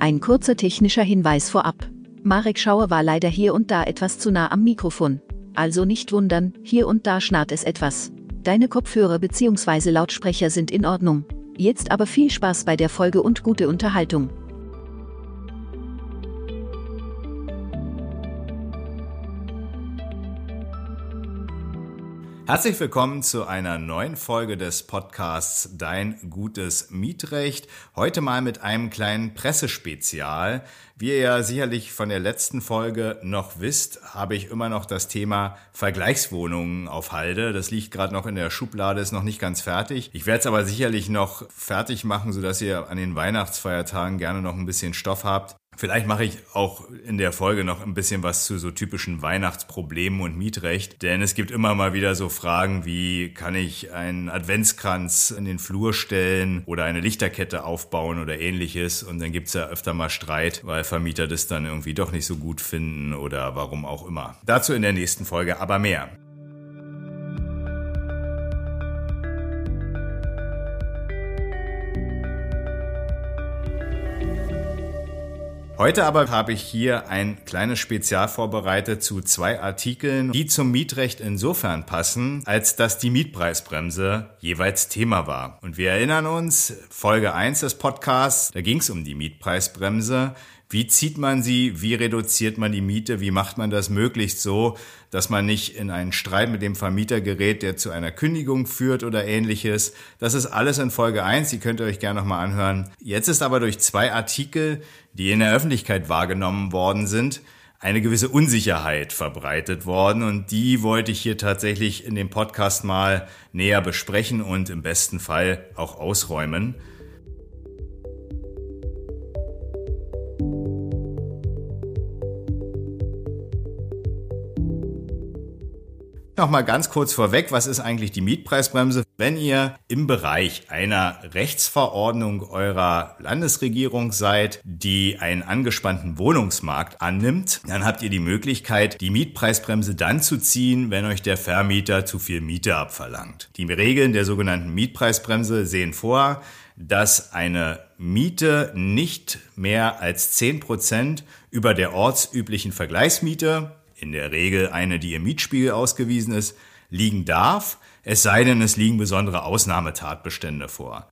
Ein kurzer technischer Hinweis vorab. Marek Schauer war leider hier und da etwas zu nah am Mikrofon. Also nicht wundern, hier und da schnarrt es etwas. Deine Kopfhörer bzw. Lautsprecher sind in Ordnung. Jetzt aber viel Spaß bei der Folge und gute Unterhaltung. Herzlich willkommen zu einer neuen Folge des Podcasts Dein gutes Mietrecht. Heute mal mit einem kleinen Pressespezial. Wie ihr ja sicherlich von der letzten Folge noch wisst, habe ich immer noch das Thema Vergleichswohnungen auf Halde. Das liegt gerade noch in der Schublade, ist noch nicht ganz fertig. Ich werde es aber sicherlich noch fertig machen, sodass ihr an den Weihnachtsfeiertagen gerne noch ein bisschen Stoff habt. Vielleicht mache ich auch in der Folge noch ein bisschen was zu so typischen Weihnachtsproblemen und Mietrecht, denn es gibt immer mal wieder so Fragen wie, kann ich einen Adventskranz in den Flur stellen oder eine Lichterkette aufbauen oder ähnliches und dann gibt's ja öfter mal Streit, weil Vermieter das dann irgendwie doch nicht so gut finden oder warum auch immer. Dazu in der nächsten Folge aber mehr. Heute aber habe ich hier ein kleines Spezial vorbereitet zu zwei Artikeln, die zum Mietrecht insofern passen, als dass die Mietpreisbremse jeweils Thema war. Und wir erinnern uns, Folge 1 des Podcasts, da ging es um die Mietpreisbremse. Wie zieht man sie? Wie reduziert man die Miete? Wie macht man das möglichst so, dass man nicht in einen Streit mit dem Vermieter gerät, der zu einer Kündigung führt oder ähnliches? Das ist alles in Folge 1. Die könnt ihr euch gerne nochmal anhören. Jetzt ist aber durch zwei Artikel, die in der Öffentlichkeit wahrgenommen worden sind, eine gewisse Unsicherheit verbreitet worden und die wollte ich hier tatsächlich in dem Podcast mal näher besprechen und im besten Fall auch ausräumen. Nochmal ganz kurz vorweg, was ist eigentlich die Mietpreisbremse? Wenn ihr im Bereich einer Rechtsverordnung eurer Landesregierung seid, die einen angespannten Wohnungsmarkt annimmt, dann habt ihr die Möglichkeit, die Mietpreisbremse dann zu ziehen, wenn euch der Vermieter zu viel Miete abverlangt. Die Regeln der sogenannten Mietpreisbremse sehen vor, dass eine Miete nicht mehr als zehn Prozent über der ortsüblichen Vergleichsmiete in der Regel eine, die im Mietspiegel ausgewiesen ist, liegen darf, es sei denn, es liegen besondere Ausnahmetatbestände vor.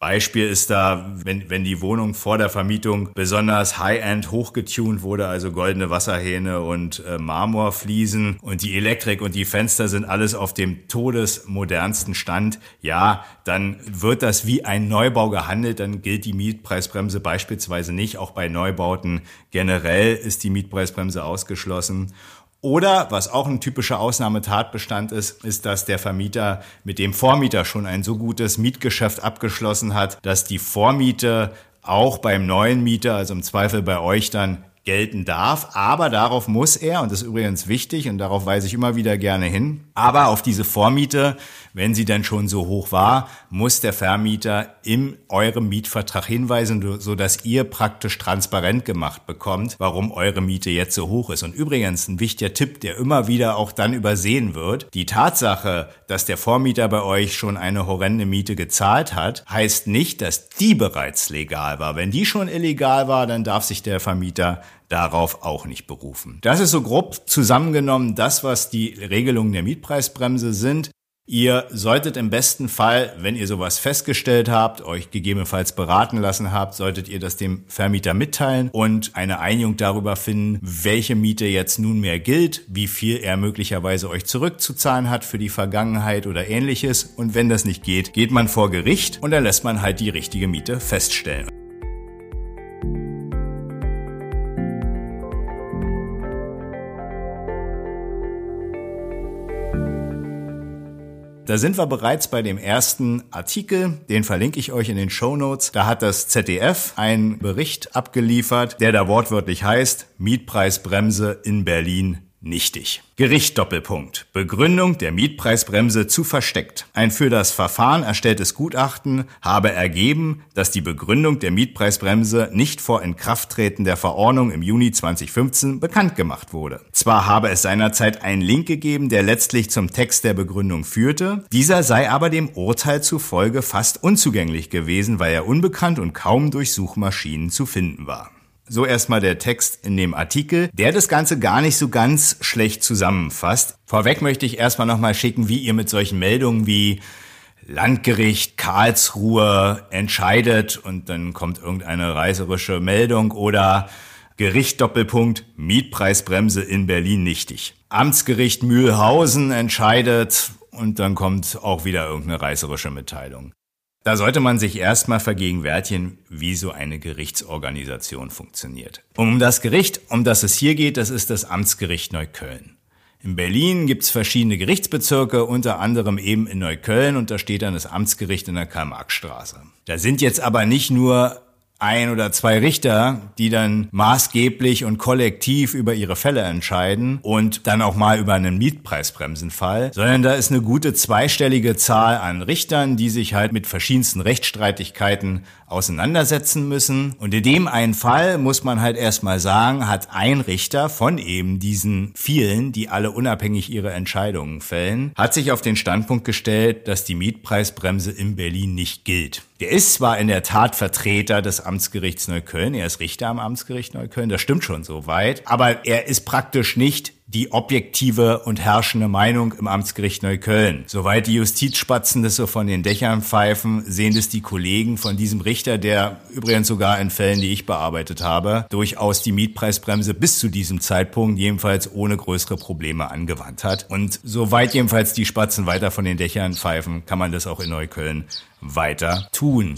Beispiel ist da, wenn, wenn die Wohnung vor der Vermietung besonders high-end hochgetunt wurde, also goldene Wasserhähne und äh, Marmorfliesen und die Elektrik und die Fenster sind alles auf dem todesmodernsten Stand, ja, dann wird das wie ein Neubau gehandelt, dann gilt die Mietpreisbremse beispielsweise nicht. Auch bei Neubauten generell ist die Mietpreisbremse ausgeschlossen. Oder, was auch ein typischer Ausnahmetatbestand ist, ist, dass der Vermieter mit dem Vormieter schon ein so gutes Mietgeschäft abgeschlossen hat, dass die Vormiete auch beim neuen Mieter, also im Zweifel bei euch dann, gelten darf. Aber darauf muss er, und das ist übrigens wichtig, und darauf weise ich immer wieder gerne hin, aber auf diese Vormiete, wenn sie denn schon so hoch war, muss der Vermieter in eurem Mietvertrag hinweisen, so dass ihr praktisch transparent gemacht bekommt, warum eure Miete jetzt so hoch ist. Und übrigens ein wichtiger Tipp, der immer wieder auch dann übersehen wird. Die Tatsache, dass der Vormieter bei euch schon eine horrende Miete gezahlt hat, heißt nicht, dass die bereits legal war. Wenn die schon illegal war, dann darf sich der Vermieter darauf auch nicht berufen. Das ist so grob zusammengenommen das, was die Regelungen der Mietpreisbremse sind. Ihr solltet im besten Fall, wenn ihr sowas festgestellt habt, euch gegebenenfalls beraten lassen habt, solltet ihr das dem Vermieter mitteilen und eine Einigung darüber finden, welche Miete jetzt nunmehr gilt, wie viel er möglicherweise euch zurückzuzahlen hat für die Vergangenheit oder ähnliches. Und wenn das nicht geht, geht man vor Gericht und dann lässt man halt die richtige Miete feststellen. Da sind wir bereits bei dem ersten Artikel, den verlinke ich euch in den Show Notes. Da hat das ZDF einen Bericht abgeliefert, der da wortwörtlich heißt Mietpreisbremse in Berlin nichtig. Gericht Doppelpunkt. Begründung der Mietpreisbremse zu versteckt. Ein für das Verfahren erstelltes Gutachten habe ergeben, dass die Begründung der Mietpreisbremse nicht vor Inkrafttreten der Verordnung im Juni 2015 bekannt gemacht wurde. Zwar habe es seinerzeit einen Link gegeben, der letztlich zum Text der Begründung führte, dieser sei aber dem Urteil zufolge fast unzugänglich gewesen, weil er unbekannt und kaum durch Suchmaschinen zu finden war. So erstmal der Text in dem Artikel, der das Ganze gar nicht so ganz schlecht zusammenfasst. Vorweg möchte ich erstmal nochmal schicken, wie ihr mit solchen Meldungen wie Landgericht Karlsruhe entscheidet und dann kommt irgendeine reißerische Meldung oder Gericht Doppelpunkt Mietpreisbremse in Berlin nichtig. Amtsgericht Mühlhausen entscheidet und dann kommt auch wieder irgendeine reißerische Mitteilung. Da sollte man sich erstmal vergegenwärtigen, wie so eine Gerichtsorganisation funktioniert. Um das Gericht, um das es hier geht, das ist das Amtsgericht Neukölln. In Berlin gibt's verschiedene Gerichtsbezirke, unter anderem eben in Neukölln und da steht dann das Amtsgericht in der Karl-Marx-Straße. Da sind jetzt aber nicht nur ein oder zwei Richter, die dann maßgeblich und kollektiv über ihre Fälle entscheiden und dann auch mal über einen Mietpreisbremsenfall, sondern da ist eine gute zweistellige Zahl an Richtern, die sich halt mit verschiedensten Rechtsstreitigkeiten auseinandersetzen müssen. Und in dem einen Fall muss man halt erstmal sagen, hat ein Richter von eben diesen vielen, die alle unabhängig ihre Entscheidungen fällen, hat sich auf den Standpunkt gestellt, dass die Mietpreisbremse in Berlin nicht gilt. Der ist zwar in der Tat Vertreter des Amtsgerichts Neukölln, er ist Richter am Amtsgericht Neukölln, das stimmt schon so weit, aber er ist praktisch nicht die objektive und herrschende Meinung im Amtsgericht Neukölln. Soweit die Justizspatzen das so von den Dächern pfeifen, sehen das die Kollegen von diesem Richter, der übrigens sogar in Fällen, die ich bearbeitet habe, durchaus die Mietpreisbremse bis zu diesem Zeitpunkt jedenfalls ohne größere Probleme angewandt hat. Und soweit jedenfalls die Spatzen weiter von den Dächern pfeifen, kann man das auch in Neukölln weiter tun.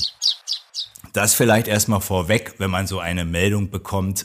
Das vielleicht erstmal vorweg, wenn man so eine Meldung bekommt,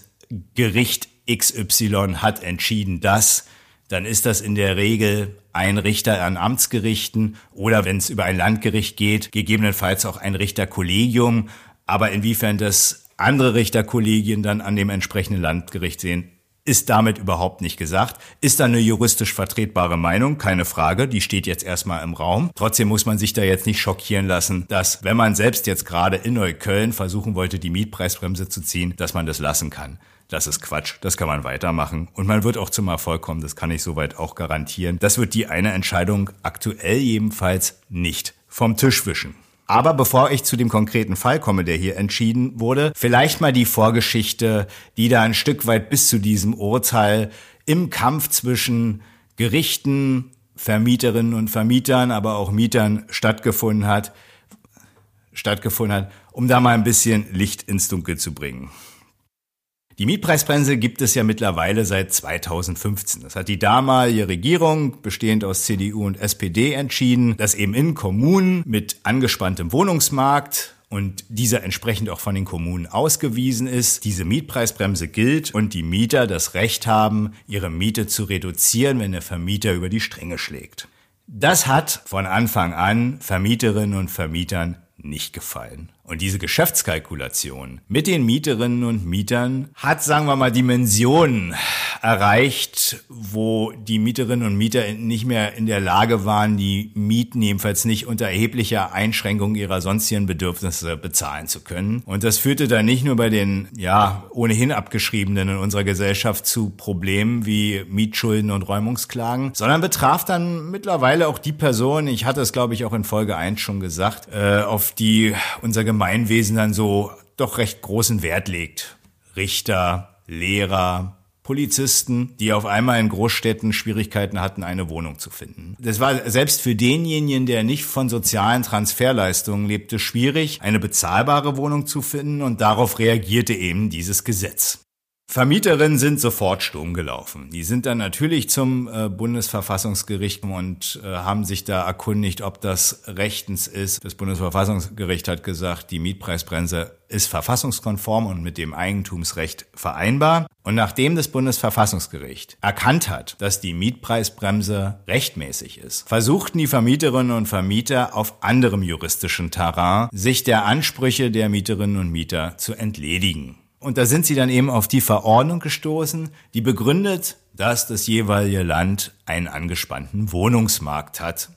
Gericht XY hat entschieden das, dann ist das in der Regel ein Richter an Amtsgerichten oder wenn es über ein Landgericht geht, gegebenenfalls auch ein Richterkollegium. Aber inwiefern das andere Richterkollegien dann an dem entsprechenden Landgericht sehen, ist damit überhaupt nicht gesagt. Ist da eine juristisch vertretbare Meinung? Keine Frage. Die steht jetzt erstmal im Raum. Trotzdem muss man sich da jetzt nicht schockieren lassen, dass wenn man selbst jetzt gerade in Neukölln versuchen wollte, die Mietpreisbremse zu ziehen, dass man das lassen kann. Das ist Quatsch, das kann man weitermachen. Und man wird auch zum Erfolg kommen, das kann ich soweit auch garantieren. Das wird die eine Entscheidung aktuell jedenfalls nicht vom Tisch wischen. Aber bevor ich zu dem konkreten Fall komme, der hier entschieden wurde, vielleicht mal die Vorgeschichte, die da ein Stück weit bis zu diesem Urteil im Kampf zwischen Gerichten, Vermieterinnen und Vermietern, aber auch Mietern stattgefunden hat, stattgefunden hat, um da mal ein bisschen Licht ins Dunkel zu bringen. Die Mietpreisbremse gibt es ja mittlerweile seit 2015. Das hat die damalige Regierung, bestehend aus CDU und SPD, entschieden, dass eben in Kommunen mit angespanntem Wohnungsmarkt und dieser entsprechend auch von den Kommunen ausgewiesen ist, diese Mietpreisbremse gilt und die Mieter das Recht haben, ihre Miete zu reduzieren, wenn der Vermieter über die Stränge schlägt. Das hat von Anfang an Vermieterinnen und Vermietern nicht gefallen. Und diese Geschäftskalkulation mit den Mieterinnen und Mietern hat, sagen wir mal, Dimensionen erreicht, wo die Mieterinnen und Mieter nicht mehr in der Lage waren, die Mieten jedenfalls nicht unter erheblicher Einschränkung ihrer sonstigen Bedürfnisse bezahlen zu können. Und das führte dann nicht nur bei den, ja, ohnehin abgeschriebenen in unserer Gesellschaft zu Problemen wie Mietschulden und Räumungsklagen, sondern betraf dann mittlerweile auch die Personen, ich hatte es glaube ich auch in Folge 1 schon gesagt, äh, auf die unser Gemeinwesen dann so doch recht großen Wert legt. Richter, Lehrer, Polizisten, die auf einmal in Großstädten Schwierigkeiten hatten, eine Wohnung zu finden. Das war selbst für denjenigen, der nicht von sozialen Transferleistungen lebte, schwierig, eine bezahlbare Wohnung zu finden und darauf reagierte eben dieses Gesetz. Vermieterinnen sind sofort Sturm gelaufen. Die sind dann natürlich zum äh, Bundesverfassungsgericht und äh, haben sich da erkundigt, ob das rechtens ist. Das Bundesverfassungsgericht hat gesagt, die Mietpreisbremse ist verfassungskonform und mit dem Eigentumsrecht vereinbar. Und nachdem das Bundesverfassungsgericht erkannt hat, dass die Mietpreisbremse rechtmäßig ist, versuchten die Vermieterinnen und Vermieter auf anderem juristischen Terrain, sich der Ansprüche der Mieterinnen und Mieter zu entledigen. Und da sind sie dann eben auf die Verordnung gestoßen, die begründet dass das jeweilige Land einen angespannten Wohnungsmarkt hat.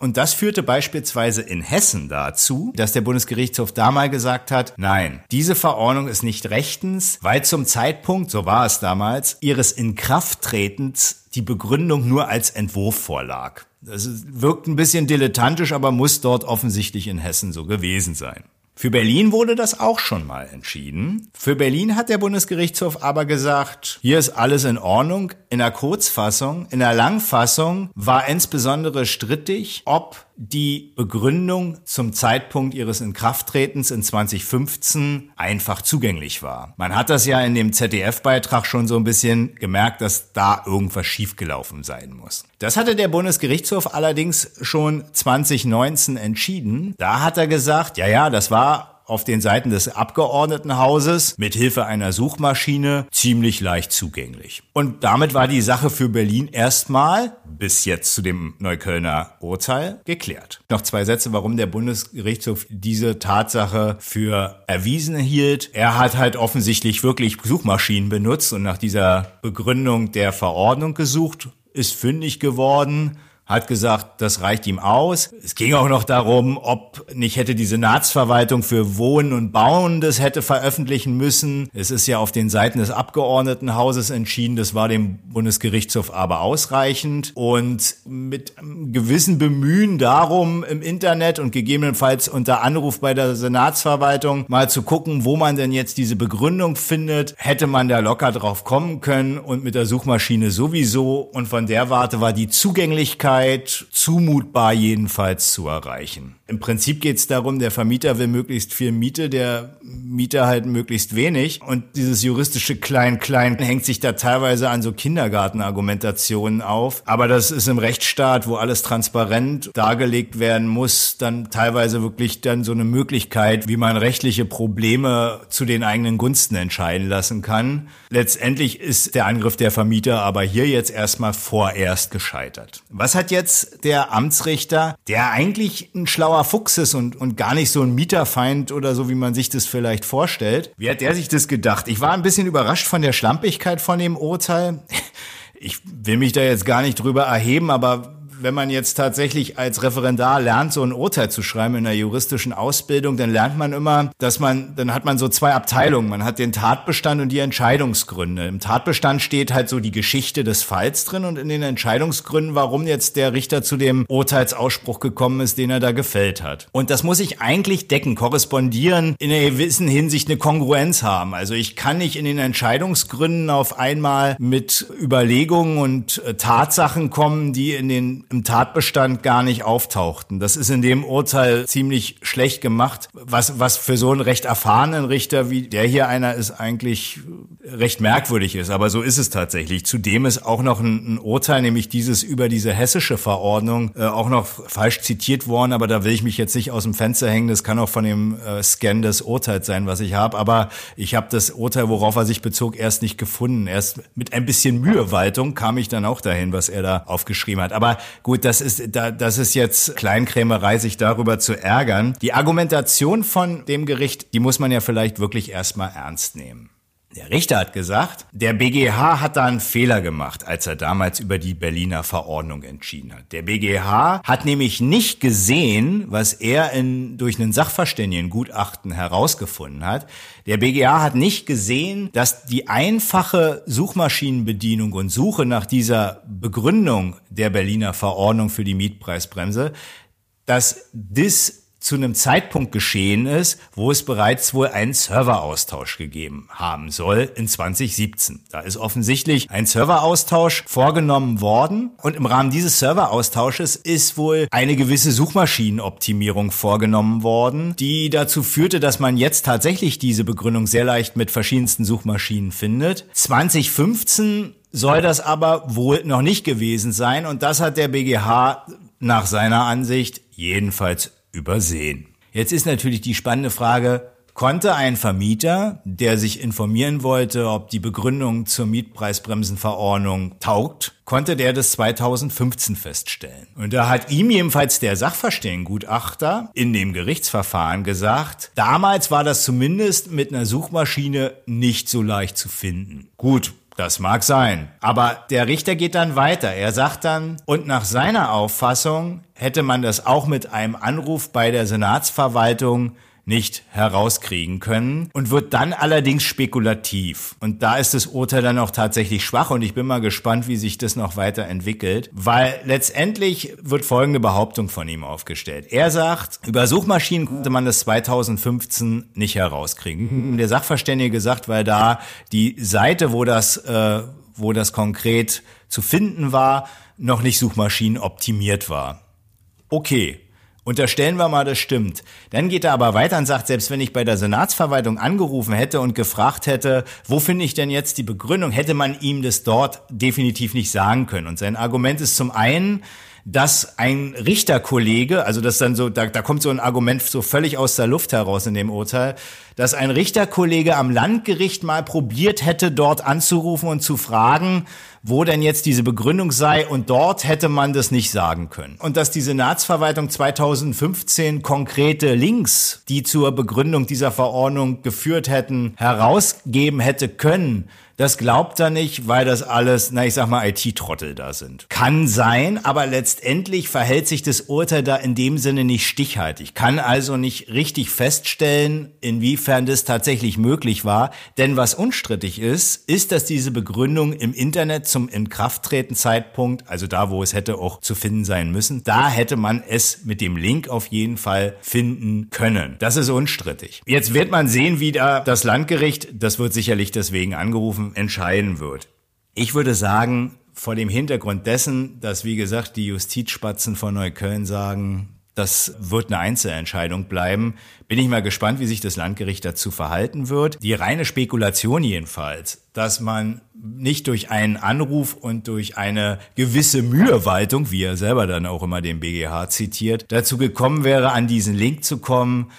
Und das führte beispielsweise in Hessen dazu, dass der Bundesgerichtshof da mal gesagt hat, nein, diese Verordnung ist nicht rechtens, weil zum Zeitpunkt, so war es damals, ihres Inkrafttretens die Begründung nur als Entwurf vorlag. Das wirkt ein bisschen dilettantisch, aber muss dort offensichtlich in Hessen so gewesen sein. Für Berlin wurde das auch schon mal entschieden. Für Berlin hat der Bundesgerichtshof aber gesagt, hier ist alles in Ordnung. In der Kurzfassung, in der Langfassung war insbesondere strittig, ob die Begründung zum Zeitpunkt ihres Inkrafttretens in 2015 einfach zugänglich war. Man hat das ja in dem ZDF-Beitrag schon so ein bisschen gemerkt, dass da irgendwas schiefgelaufen sein muss. Das hatte der Bundesgerichtshof allerdings schon 2019 entschieden. Da hat er gesagt, ja, ja, das war auf den Seiten des Abgeordnetenhauses mit Hilfe einer Suchmaschine ziemlich leicht zugänglich. Und damit war die Sache für Berlin erstmal bis jetzt zu dem Neuköllner Urteil geklärt. Noch zwei Sätze, warum der Bundesgerichtshof diese Tatsache für erwiesen hielt. Er hat halt offensichtlich wirklich Suchmaschinen benutzt und nach dieser Begründung der Verordnung gesucht, ist fündig geworden hat gesagt, das reicht ihm aus. Es ging auch noch darum, ob nicht hätte die Senatsverwaltung für Wohnen und Bauen das hätte veröffentlichen müssen. Es ist ja auf den Seiten des Abgeordnetenhauses entschieden, das war dem Bundesgerichtshof aber ausreichend. Und mit gewissen Bemühen darum, im Internet und gegebenenfalls unter Anruf bei der Senatsverwaltung mal zu gucken, wo man denn jetzt diese Begründung findet, hätte man da locker drauf kommen können und mit der Suchmaschine sowieso. Und von der Warte war die Zugänglichkeit Sicherheit zumutbar jedenfalls zu erreichen. Im Prinzip geht es darum, der Vermieter will möglichst viel Miete, der Mieter halt möglichst wenig. Und dieses juristische Klein-Klein hängt sich da teilweise an so Kindergartenargumentationen auf. Aber das ist im Rechtsstaat, wo alles transparent dargelegt werden muss, dann teilweise wirklich dann so eine Möglichkeit, wie man rechtliche Probleme zu den eigenen Gunsten entscheiden lassen kann. Letztendlich ist der Angriff der Vermieter aber hier jetzt erstmal vorerst gescheitert. Was hat jetzt der Amtsrichter, der eigentlich ein schlauer schlauer Fuchs ist und, und gar nicht so ein Mieterfeind oder so, wie man sich das vielleicht vorstellt. Wie hat der sich das gedacht? Ich war ein bisschen überrascht von der Schlampigkeit von dem Urteil. Ich will mich da jetzt gar nicht drüber erheben, aber wenn man jetzt tatsächlich als Referendar lernt, so ein Urteil zu schreiben in der juristischen Ausbildung, dann lernt man immer, dass man, dann hat man so zwei Abteilungen. Man hat den Tatbestand und die Entscheidungsgründe. Im Tatbestand steht halt so die Geschichte des Falls drin und in den Entscheidungsgründen, warum jetzt der Richter zu dem Urteilsausspruch gekommen ist, den er da gefällt hat. Und das muss ich eigentlich decken, korrespondieren, in einer gewissen Hinsicht eine Kongruenz haben. Also ich kann nicht in den Entscheidungsgründen auf einmal mit Überlegungen und äh, Tatsachen kommen, die in den im Tatbestand gar nicht auftauchten. Das ist in dem Urteil ziemlich schlecht gemacht, was, was für so einen recht erfahrenen Richter wie der hier einer ist eigentlich recht merkwürdig ist. Aber so ist es tatsächlich. Zudem ist auch noch ein, ein Urteil, nämlich dieses über diese hessische Verordnung, äh, auch noch falsch zitiert worden. Aber da will ich mich jetzt nicht aus dem Fenster hängen. Das kann auch von dem äh, Scan des Urteils sein, was ich habe. Aber ich habe das Urteil, worauf er sich bezog, erst nicht gefunden. Erst mit ein bisschen Mühewaltung kam ich dann auch dahin, was er da aufgeschrieben hat. Aber Gut, das ist, da, das ist jetzt Kleinkrämerei, sich darüber zu ärgern. Die Argumentation von dem Gericht, die muss man ja vielleicht wirklich erstmal ernst nehmen. Der Richter hat gesagt, der BGH hat da einen Fehler gemacht, als er damals über die Berliner Verordnung entschieden hat. Der BGH hat nämlich nicht gesehen, was er in, durch einen Sachverständigengutachten herausgefunden hat. Der BGH hat nicht gesehen, dass die einfache Suchmaschinenbedienung und Suche nach dieser Begründung der Berliner Verordnung für die Mietpreisbremse, dass das zu einem Zeitpunkt geschehen ist, wo es bereits wohl einen Serveraustausch gegeben haben soll in 2017. Da ist offensichtlich ein Serveraustausch vorgenommen worden und im Rahmen dieses Serveraustausches ist wohl eine gewisse Suchmaschinenoptimierung vorgenommen worden, die dazu führte, dass man jetzt tatsächlich diese Begründung sehr leicht mit verschiedensten Suchmaschinen findet. 2015 soll das aber wohl noch nicht gewesen sein und das hat der BGH nach seiner Ansicht jedenfalls übersehen. Jetzt ist natürlich die spannende Frage, konnte ein Vermieter, der sich informieren wollte, ob die Begründung zur Mietpreisbremsenverordnung taugt, konnte der das 2015 feststellen. Und da hat ihm jedenfalls der Sachverständigengutachter in dem Gerichtsverfahren gesagt, damals war das zumindest mit einer Suchmaschine nicht so leicht zu finden. Gut, Das mag sein. Aber der Richter geht dann weiter. Er sagt dann, und nach seiner Auffassung hätte man das auch mit einem Anruf bei der Senatsverwaltung nicht herauskriegen können und wird dann allerdings spekulativ. Und da ist das Urteil dann auch tatsächlich schwach und ich bin mal gespannt, wie sich das noch weiterentwickelt, weil letztendlich wird folgende Behauptung von ihm aufgestellt. Er sagt, über Suchmaschinen konnte man das 2015 nicht herauskriegen. Der Sachverständige sagt, weil da die Seite, wo das, äh, wo das konkret zu finden war, noch nicht Suchmaschinen optimiert war. Okay, Unterstellen wir mal, das stimmt. Dann geht er aber weiter und sagt, selbst wenn ich bei der Senatsverwaltung angerufen hätte und gefragt hätte, wo finde ich denn jetzt die Begründung, hätte man ihm das dort definitiv nicht sagen können. Und sein Argument ist zum einen, dass ein Richterkollege, also das dann so, da, da kommt so ein Argument so völlig aus der Luft heraus in dem Urteil, dass ein Richterkollege am Landgericht mal probiert hätte, dort anzurufen und zu fragen, wo denn jetzt diese Begründung sei und dort hätte man das nicht sagen können. Und dass die Senatsverwaltung 2015 konkrete Links, die zur Begründung dieser Verordnung geführt hätten, herausgeben hätte können, das glaubt er nicht, weil das alles, na ich sag mal, IT-Trottel da sind. Kann sein, aber letztendlich verhält sich das Urteil da in dem Sinne nicht stichhaltig. Kann also nicht richtig feststellen, inwiefern das tatsächlich möglich war. Denn was unstrittig ist, ist, dass diese Begründung im Internet zum Inkrafttreten-Zeitpunkt, also da, wo es hätte auch zu finden sein müssen, da hätte man es mit dem Link auf jeden Fall finden können. Das ist unstrittig. Jetzt wird man sehen, wie da das Landgericht, das wird sicherlich deswegen angerufen, entscheiden wird. Ich würde sagen, vor dem Hintergrund dessen, dass, wie gesagt, die Justizspatzen von Neukölln sagen, das wird eine Einzelentscheidung bleiben. Bin ich mal gespannt, wie sich das Landgericht dazu verhalten wird. Die reine Spekulation jedenfalls, dass man nicht durch einen Anruf und durch eine gewisse Mühewaltung, wie er selber dann auch immer den BGH zitiert, dazu gekommen wäre, an diesen Link zu kommen,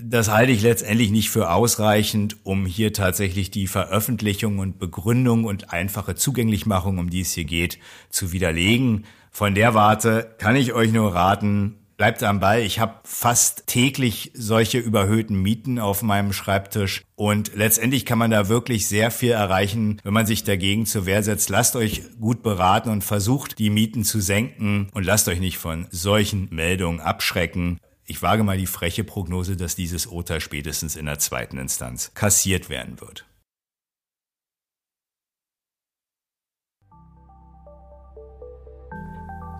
das halte ich letztendlich nicht für ausreichend, um hier tatsächlich die Veröffentlichung und Begründung und einfache Zugänglichmachung, um die es hier geht, zu widerlegen. Von der Warte kann ich euch nur raten, bleibt am Ball. Ich habe fast täglich solche überhöhten Mieten auf meinem Schreibtisch und letztendlich kann man da wirklich sehr viel erreichen, wenn man sich dagegen zur Wehr setzt. Lasst euch gut beraten und versucht, die Mieten zu senken und lasst euch nicht von solchen Meldungen abschrecken. Ich wage mal die freche Prognose, dass dieses Urteil spätestens in der zweiten Instanz kassiert werden wird.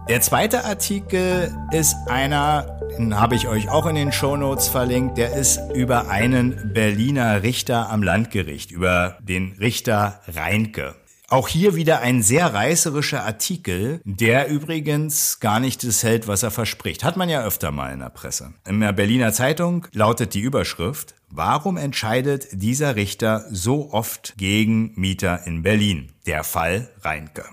Der zweite Artikel ist einer, den habe ich euch auch in den Shownotes verlinkt, der ist über einen Berliner Richter am Landgericht, über den Richter Reinke. Auch hier wieder ein sehr reißerischer Artikel, der übrigens gar nicht das hält, was er verspricht. Hat man ja öfter mal in der Presse. In der Berliner Zeitung lautet die Überschrift, Warum entscheidet dieser Richter so oft gegen Mieter in Berlin? Der Fall Reinke.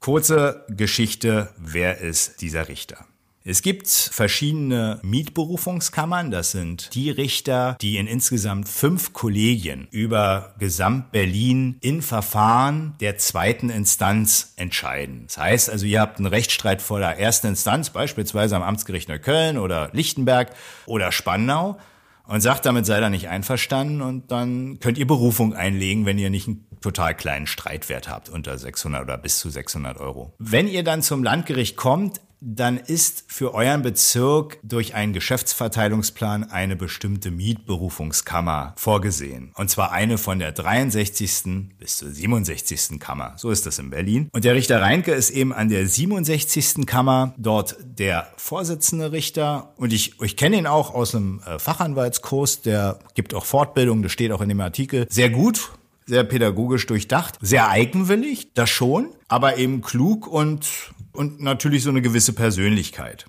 Kurze Geschichte, wer ist dieser Richter? Es gibt verschiedene Mietberufungskammern. Das sind die Richter, die in insgesamt fünf Kollegien über Gesamt-Berlin in Verfahren der zweiten Instanz entscheiden. Das heißt also, ihr habt einen Rechtsstreit vor der ersten Instanz, beispielsweise am Amtsgericht Neukölln oder Lichtenberg oder Spandau und sagt, damit sei da nicht einverstanden und dann könnt ihr Berufung einlegen, wenn ihr nicht einen total kleinen Streitwert habt unter 600 oder bis zu 600 Euro. Wenn ihr dann zum Landgericht kommt, dann ist für euren Bezirk durch einen Geschäftsverteilungsplan eine bestimmte Mietberufungskammer vorgesehen. Und zwar eine von der 63. bis zur 67. Kammer. So ist das in Berlin. Und der Richter Reinke ist eben an der 67. Kammer dort der Vorsitzende Richter. Und ich, ich kenne ihn auch aus einem äh, Fachanwaltskurs. Der gibt auch Fortbildung. Das steht auch in dem Artikel. Sehr gut sehr pädagogisch durchdacht, sehr eigenwillig, das schon, aber eben klug und und natürlich so eine gewisse Persönlichkeit.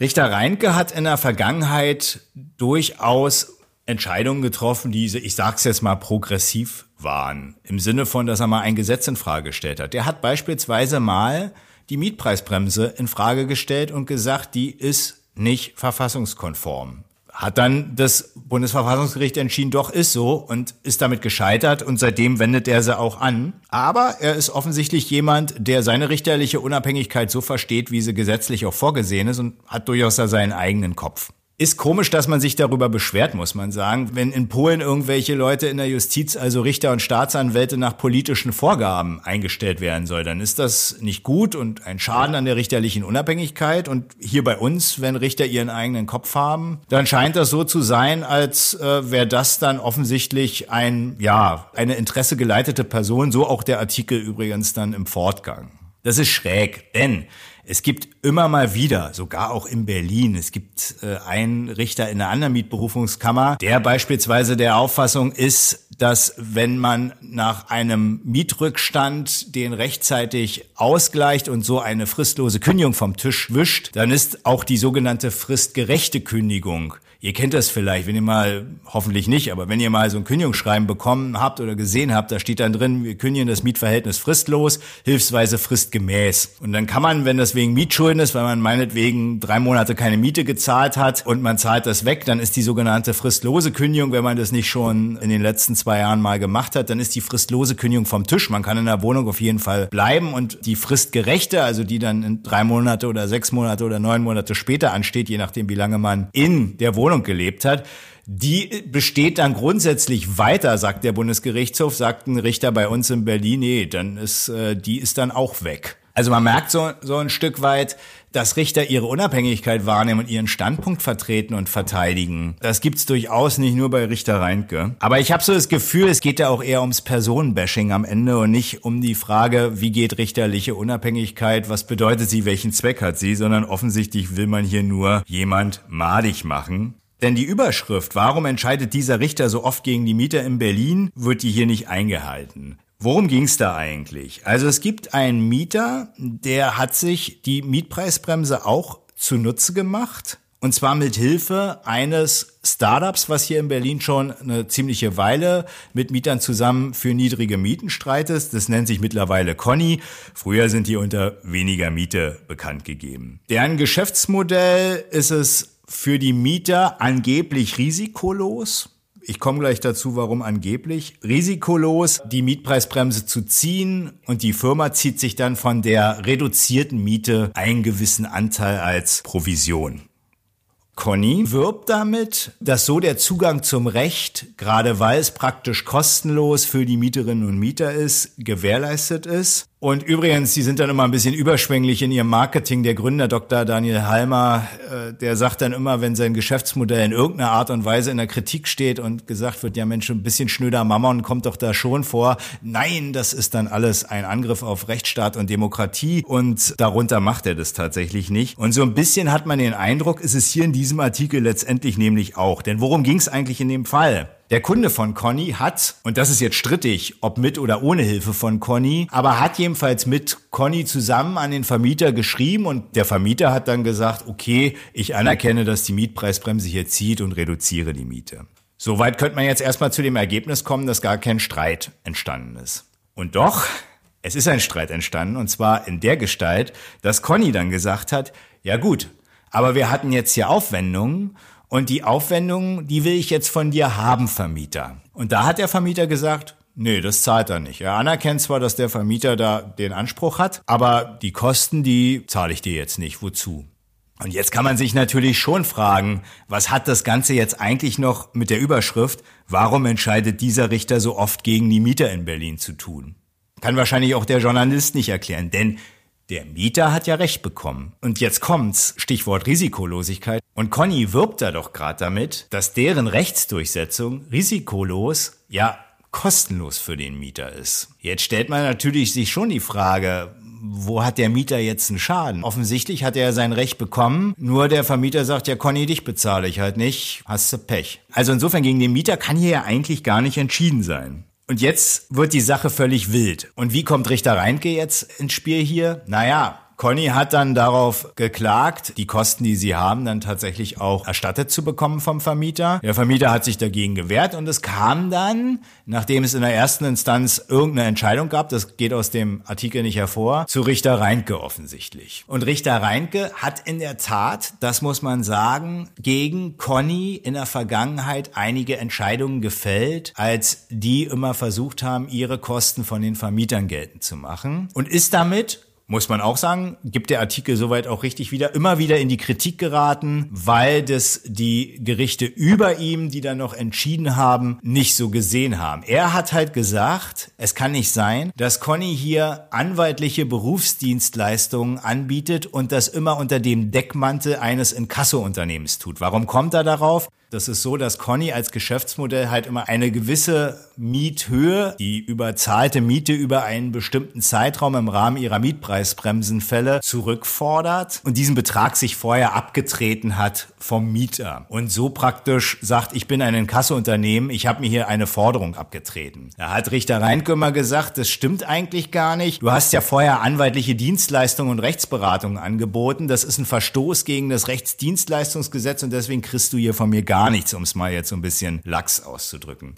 Richter Reinke hat in der Vergangenheit durchaus Entscheidungen getroffen, die, ich sag's jetzt mal, progressiv waren. Im Sinne von, dass er mal ein Gesetz in Frage gestellt hat. Der hat beispielsweise mal die Mietpreisbremse in Frage gestellt und gesagt, die ist nicht verfassungskonform hat dann das Bundesverfassungsgericht entschieden, doch ist so und ist damit gescheitert und seitdem wendet er sie auch an. Aber er ist offensichtlich jemand, der seine richterliche Unabhängigkeit so versteht, wie sie gesetzlich auch vorgesehen ist und hat durchaus da seinen eigenen Kopf. Ist komisch, dass man sich darüber beschwert, muss man sagen. Wenn in Polen irgendwelche Leute in der Justiz, also Richter und Staatsanwälte nach politischen Vorgaben eingestellt werden soll, dann ist das nicht gut und ein Schaden an der richterlichen Unabhängigkeit. Und hier bei uns, wenn Richter ihren eigenen Kopf haben, dann scheint das so zu sein, als äh, wäre das dann offensichtlich ein, ja, eine interessegeleitete Person, so auch der Artikel übrigens dann im Fortgang. Das ist schräg, denn es gibt immer mal wieder, sogar auch in Berlin, es gibt äh, einen Richter in einer anderen Mietberufungskammer, der beispielsweise der Auffassung ist, dass wenn man nach einem Mietrückstand den rechtzeitig ausgleicht und so eine fristlose Kündigung vom Tisch wischt, dann ist auch die sogenannte fristgerechte Kündigung Ihr kennt das vielleicht, wenn ihr mal, hoffentlich nicht, aber wenn ihr mal so ein Kündigungsschreiben bekommen habt oder gesehen habt, da steht dann drin, wir kündigen das Mietverhältnis fristlos, hilfsweise fristgemäß. Und dann kann man, wenn das wegen Mietschulden ist, weil man meinetwegen drei Monate keine Miete gezahlt hat und man zahlt das weg, dann ist die sogenannte fristlose Kündigung, wenn man das nicht schon in den letzten zwei Jahren mal gemacht hat, dann ist die fristlose Kündigung vom Tisch. Man kann in der Wohnung auf jeden Fall bleiben und die fristgerechte, also die dann in drei Monate oder sechs Monate oder neun Monate später ansteht, je nachdem, wie lange man in der Wohnung Wohnung gelebt hat, die besteht dann grundsätzlich weiter, sagt der Bundesgerichtshof, sagt ein Richter bei uns in Berlin, nee, dann ist, äh, die ist dann auch weg. Also man merkt so, so ein Stück weit, dass Richter ihre Unabhängigkeit wahrnehmen und ihren Standpunkt vertreten und verteidigen. Das gibt's durchaus nicht nur bei Richter Reintke. Aber ich habe so das Gefühl, es geht ja auch eher ums Personenbashing am Ende und nicht um die Frage, wie geht richterliche Unabhängigkeit, was bedeutet sie, welchen Zweck hat sie, sondern offensichtlich will man hier nur jemand madig machen. Denn die Überschrift, warum entscheidet dieser Richter so oft gegen die Mieter in Berlin, wird die hier nicht eingehalten. Worum ging's da eigentlich? Also es gibt einen Mieter, der hat sich die Mietpreisbremse auch zunutze gemacht. Und zwar mit Hilfe eines Startups, was hier in Berlin schon eine ziemliche Weile mit Mietern zusammen für niedrige Mieten streitet. Das nennt sich mittlerweile Conny. Früher sind die unter weniger Miete bekannt gegeben. Deren Geschäftsmodell ist es für die Mieter angeblich risikolos. Ich komme gleich dazu, warum angeblich. Risikolos die Mietpreisbremse zu ziehen und die Firma zieht sich dann von der reduzierten Miete einen gewissen Anteil als Provision. Conny wirbt damit, dass so der Zugang zum Recht, gerade weil es praktisch kostenlos für die Mieterinnen und Mieter ist, gewährleistet ist. Und übrigens, Sie sind dann immer ein bisschen überschwänglich in Ihrem Marketing. Der Gründer Dr. Daniel Halmer, äh, der sagt dann immer, wenn sein Geschäftsmodell in irgendeiner Art und Weise in der Kritik steht und gesagt wird, ja Mensch, ein bisschen schnöder Mammon kommt doch da schon vor. Nein, das ist dann alles ein Angriff auf Rechtsstaat und Demokratie und darunter macht er das tatsächlich nicht. Und so ein bisschen hat man den Eindruck, ist es hier in diesem Artikel letztendlich nämlich auch. Denn worum ging es eigentlich in dem Fall? Der Kunde von Conny hat, und das ist jetzt strittig, ob mit oder ohne Hilfe von Conny, aber hat jedenfalls mit Conny zusammen an den Vermieter geschrieben und der Vermieter hat dann gesagt, okay, ich anerkenne, dass die Mietpreisbremse hier zieht und reduziere die Miete. Soweit könnte man jetzt erstmal zu dem Ergebnis kommen, dass gar kein Streit entstanden ist. Und doch, es ist ein Streit entstanden und zwar in der Gestalt, dass Conny dann gesagt hat, ja gut, aber wir hatten jetzt hier Aufwendungen und die Aufwendungen, die will ich jetzt von dir haben, Vermieter. Und da hat der Vermieter gesagt, Nee, das zahlt er nicht. Er anerkennt zwar, dass der Vermieter da den Anspruch hat, aber die Kosten, die zahle ich dir jetzt nicht. Wozu? Und jetzt kann man sich natürlich schon fragen, was hat das Ganze jetzt eigentlich noch mit der Überschrift, warum entscheidet dieser Richter so oft gegen die Mieter in Berlin zu tun? Kann wahrscheinlich auch der Journalist nicht erklären, denn der Mieter hat ja recht bekommen. Und jetzt kommt's, Stichwort Risikolosigkeit. Und Conny wirbt da doch gerade damit, dass deren Rechtsdurchsetzung risikolos, ja kostenlos für den Mieter ist. Jetzt stellt man natürlich sich schon die Frage, wo hat der Mieter jetzt einen Schaden? Offensichtlich hat er sein Recht bekommen, nur der Vermieter sagt, ja Conny, dich bezahle ich halt nicht, hast du Pech. Also insofern gegen den Mieter kann hier ja eigentlich gar nicht entschieden sein. Und jetzt wird die Sache völlig wild. Und wie kommt Richter Reintke jetzt ins Spiel hier? Naja, Conny hat dann darauf geklagt, die Kosten, die sie haben, dann tatsächlich auch erstattet zu bekommen vom Vermieter. Der Vermieter hat sich dagegen gewehrt und es kam dann, nachdem es in der ersten Instanz irgendeine Entscheidung gab, das geht aus dem Artikel nicht hervor, zu Richter Reintke offensichtlich. Und Richter Reintke hat in der Tat, das muss man sagen, gegen Conny in der Vergangenheit einige Entscheidungen gefällt, als die immer versucht haben, ihre Kosten von den Vermietern geltend zu machen und ist damit muss man auch sagen, gibt der Artikel soweit auch richtig wieder, immer wieder in die Kritik geraten, weil das die Gerichte über ihm, die dann noch entschieden haben, nicht so gesehen haben. Er hat halt gesagt, es kann nicht sein, dass Conny hier anwaltliche Berufsdienstleistungen anbietet und das immer unter dem Deckmantel eines Inkasso-Unternehmens tut. Warum kommt er darauf? Das ist so, dass Conny als Geschäftsmodell halt immer eine gewisse Miethöhe, die überzahlte Miete über einen bestimmten Zeitraum im Rahmen ihrer Mietpreisbremsenfälle zurückfordert und diesen Betrag sich vorher abgetreten hat vom Mieter. Und so praktisch sagt, ich bin ein Inkassounternehmen, ich habe mir hier eine Forderung abgetreten. Da hat Richter Reinke immer gesagt, das stimmt eigentlich gar nicht. Du hast ja vorher anwaltliche Dienstleistungen und Rechtsberatungen angeboten. Das ist ein Verstoß gegen das Rechtsdienstleistungsgesetz und deswegen kriegst du hier von mir gar gar nichts, um es mal jetzt so ein bisschen lax auszudrücken.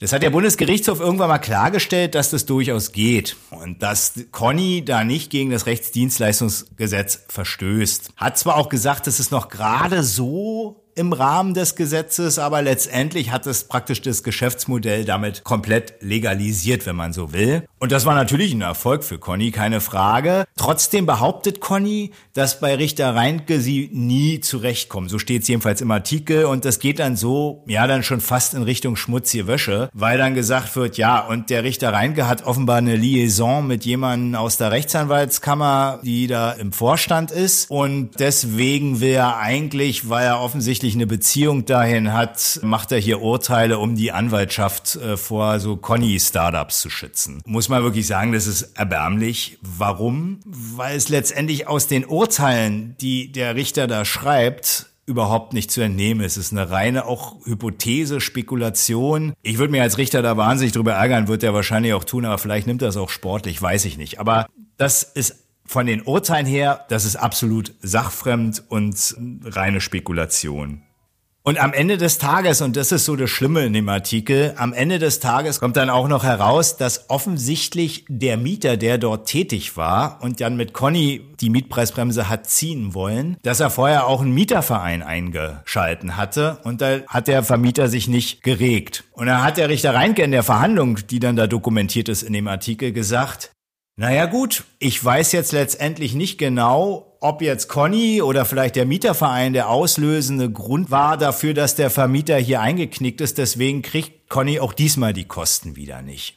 Das hat der Bundesgerichtshof irgendwann mal klargestellt, dass das durchaus geht und dass Conny da nicht gegen das Rechtsdienstleistungsgesetz verstößt. Hat zwar auch gesagt, dass es noch gerade so im Rahmen des Gesetzes, aber letztendlich hat es praktisch das Geschäftsmodell damit komplett legalisiert, wenn man so will. Und das war natürlich ein Erfolg für Conny, keine Frage. Trotzdem behauptet Conny, dass bei Richter Reintke sie nie zurechtkommen. So steht es jedenfalls im Artikel und das geht dann so, ja, dann schon fast in Richtung schmutzige Wäsche, weil dann gesagt wird, ja, und der Richter Reintke hat offenbar eine Liaison mit jemandem aus der Rechtsanwaltskammer, die da im Vorstand ist und deswegen will er eigentlich, weil er offensichtlich offensichtlich eine Beziehung dahin hat, macht er hier Urteile, um die Anwaltschaft äh, vor so Conny-Startups zu schützen. Muss man wirklich sagen, das ist erbärmlich. Warum? Weil es letztendlich aus den Urteilen, die der Richter da schreibt, überhaupt nicht zu entnehmen ist. Es ist eine reine auch Hypothese, Spekulation. Ich würde mir als Richter da wahnsinnig drüber ärgern, wird er wahrscheinlich auch tun, aber vielleicht nimmt er es auch sportlich, weiß ich nicht. Aber das ist von den Urteilen her, das ist absolut sachfremd und reine Spekulation. Und am Ende des Tages, und das ist so das Schlimme in dem Artikel, am Ende des Tages kommt dann auch noch heraus, dass offensichtlich der Mieter, der dort tätig war und dann mit Conny die Mietpreisbremse hat ziehen wollen, dass er vorher auch einen Mieterverein eingeschalten hatte und da hat der Vermieter sich nicht geregt. Und da hat der Richter Reinke in der Verhandlung, die dann da dokumentiert ist in dem Artikel, gesagt, naja gut, ich weiß jetzt letztendlich nicht genau, ob jetzt Conny oder vielleicht der Mieterverein der auslösende Grund war dafür, dass der Vermieter hier eingeknickt ist. Deswegen kriegt Conny auch diesmal die Kosten wieder nicht.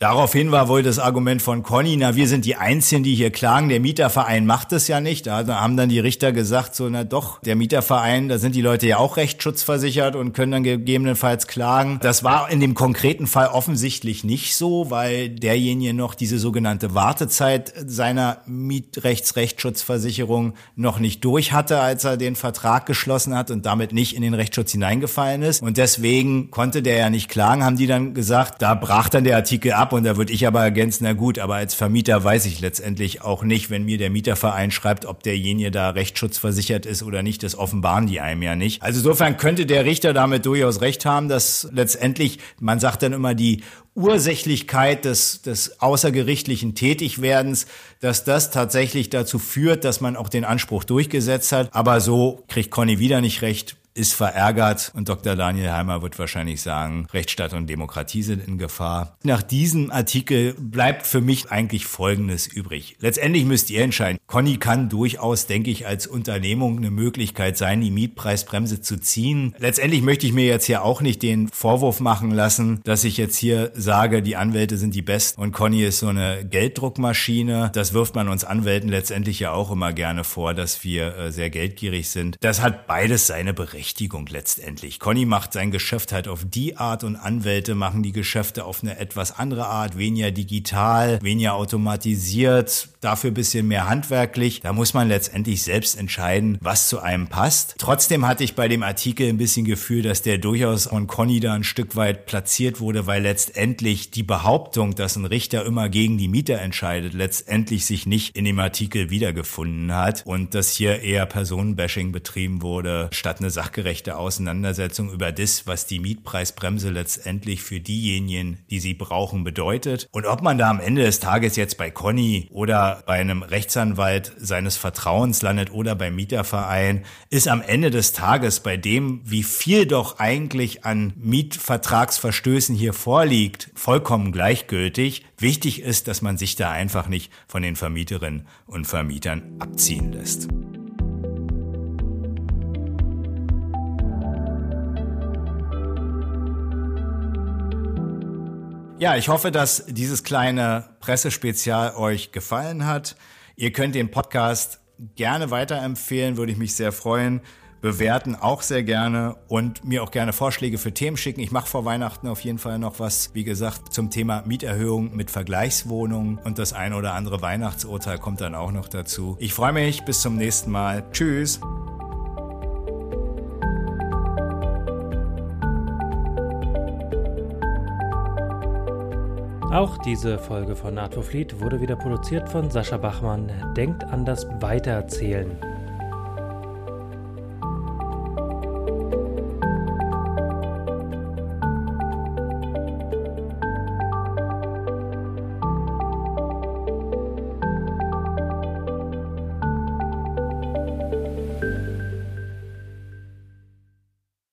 Daraufhin war wohl das Argument von Conny, na, wir sind die Einzigen, die hier klagen, der Mieterverein macht es ja nicht. Da haben dann die Richter gesagt, so, na doch, der Mieterverein, da sind die Leute ja auch rechtsschutzversichert und können dann gegebenenfalls klagen. Das war in dem konkreten Fall offensichtlich nicht so, weil derjenige noch diese sogenannte Wartezeit seiner Mietrechtsrechtsschutzversicherung noch nicht durch hatte, als er den Vertrag geschlossen hat und damit nicht in den Rechtsschutz hineingefallen ist. Und deswegen konnte der ja nicht klagen, haben die dann gesagt, da brach dann der Artikel ab ab und da würde ich aber ergänzen, na gut, aber als Vermieter weiß ich letztendlich auch nicht, wenn mir der Mieterverein schreibt, ob derjenige da rechtsschutzversichert ist oder nicht, das offenbaren die einem ja nicht. Also insofern könnte der Richter damit durchaus recht haben, dass letztendlich, man sagt dann immer die Ursächlichkeit des, des außergerichtlichen Tätigwerdens, dass das tatsächlich dazu führt, dass man auch den Anspruch durchgesetzt hat. Aber so kriegt Conny wieder nicht recht ist verärgert und Dr. Daniel Heimer wird wahrscheinlich sagen, Rechtsstaat und Demokratie sind in Gefahr. Nach diesem Artikel bleibt für mich eigentlich Folgendes übrig. Letztendlich müsst ihr entscheiden. Conny kann durchaus, denke ich, als Unternehmung eine Möglichkeit sein, die Mietpreisbremse zu ziehen. Letztendlich möchte ich mir jetzt hier auch nicht den Vorwurf machen lassen, dass ich jetzt hier sage, die Anwälte sind die besten und Conny ist so eine Gelddruckmaschine. Das wirft man uns Anwälten letztendlich ja auch immer gerne vor, dass wir äh, sehr geldgierig sind. Das hat beides seine Berechtigung. Berechtigung letztendlich. Conny macht sein Geschäft halt auf die Art und Anwälte machen die Geschäfte auf eine etwas andere Art, weniger digital, weniger automatisiert, dafür bisschen mehr handwerklich. Da muss man letztendlich selbst entscheiden, was zu einem passt. Trotzdem hatte ich bei dem Artikel ein bisschen Gefühl, dass der durchaus von Conny da ein Stück weit platziert wurde, weil letztendlich die Behauptung, dass ein Richter immer gegen die Mieter entscheidet, letztendlich sich nicht in dem Artikel wiedergefunden hat und dass hier eher Personenbashing betrieben wurde, statt eine Sache sachgerechte Auseinandersetzung über das, was die Mietpreisbremse letztendlich für diejenigen, die sie brauchen, bedeutet. Und ob man da am Ende des Tages jetzt bei Conny oder bei einem Rechtsanwalt seines Vertrauens landet oder beim Mieterverein, ist am Ende des Tages bei dem, wie viel doch eigentlich an Mietvertragsverstößen hier vorliegt, vollkommen gleichgültig. Wichtig ist, dass man sich da einfach nicht von den Vermieterinnen und Vermietern abziehen lässt. Ja, ich hoffe, dass dieses kleine Pressespezial euch gefallen hat. Ihr könnt den Podcast gerne weiterempfehlen, würde ich mich sehr freuen. Bewerten auch sehr gerne und mir auch gerne Vorschläge für Themen schicken. Ich mache vor Weihnachten auf jeden Fall noch was, wie gesagt, zum Thema Mieterhöhung mit Vergleichswohnungen und das ein oder andere Weihnachtsurteil kommt dann auch noch dazu. Ich freue mich, bis zum nächsten Mal. Tschüss. Auch diese Folge von Nahtvorfleet wurde wieder produziert von Sascha Bachmann. Denkt an das Weitererzählen.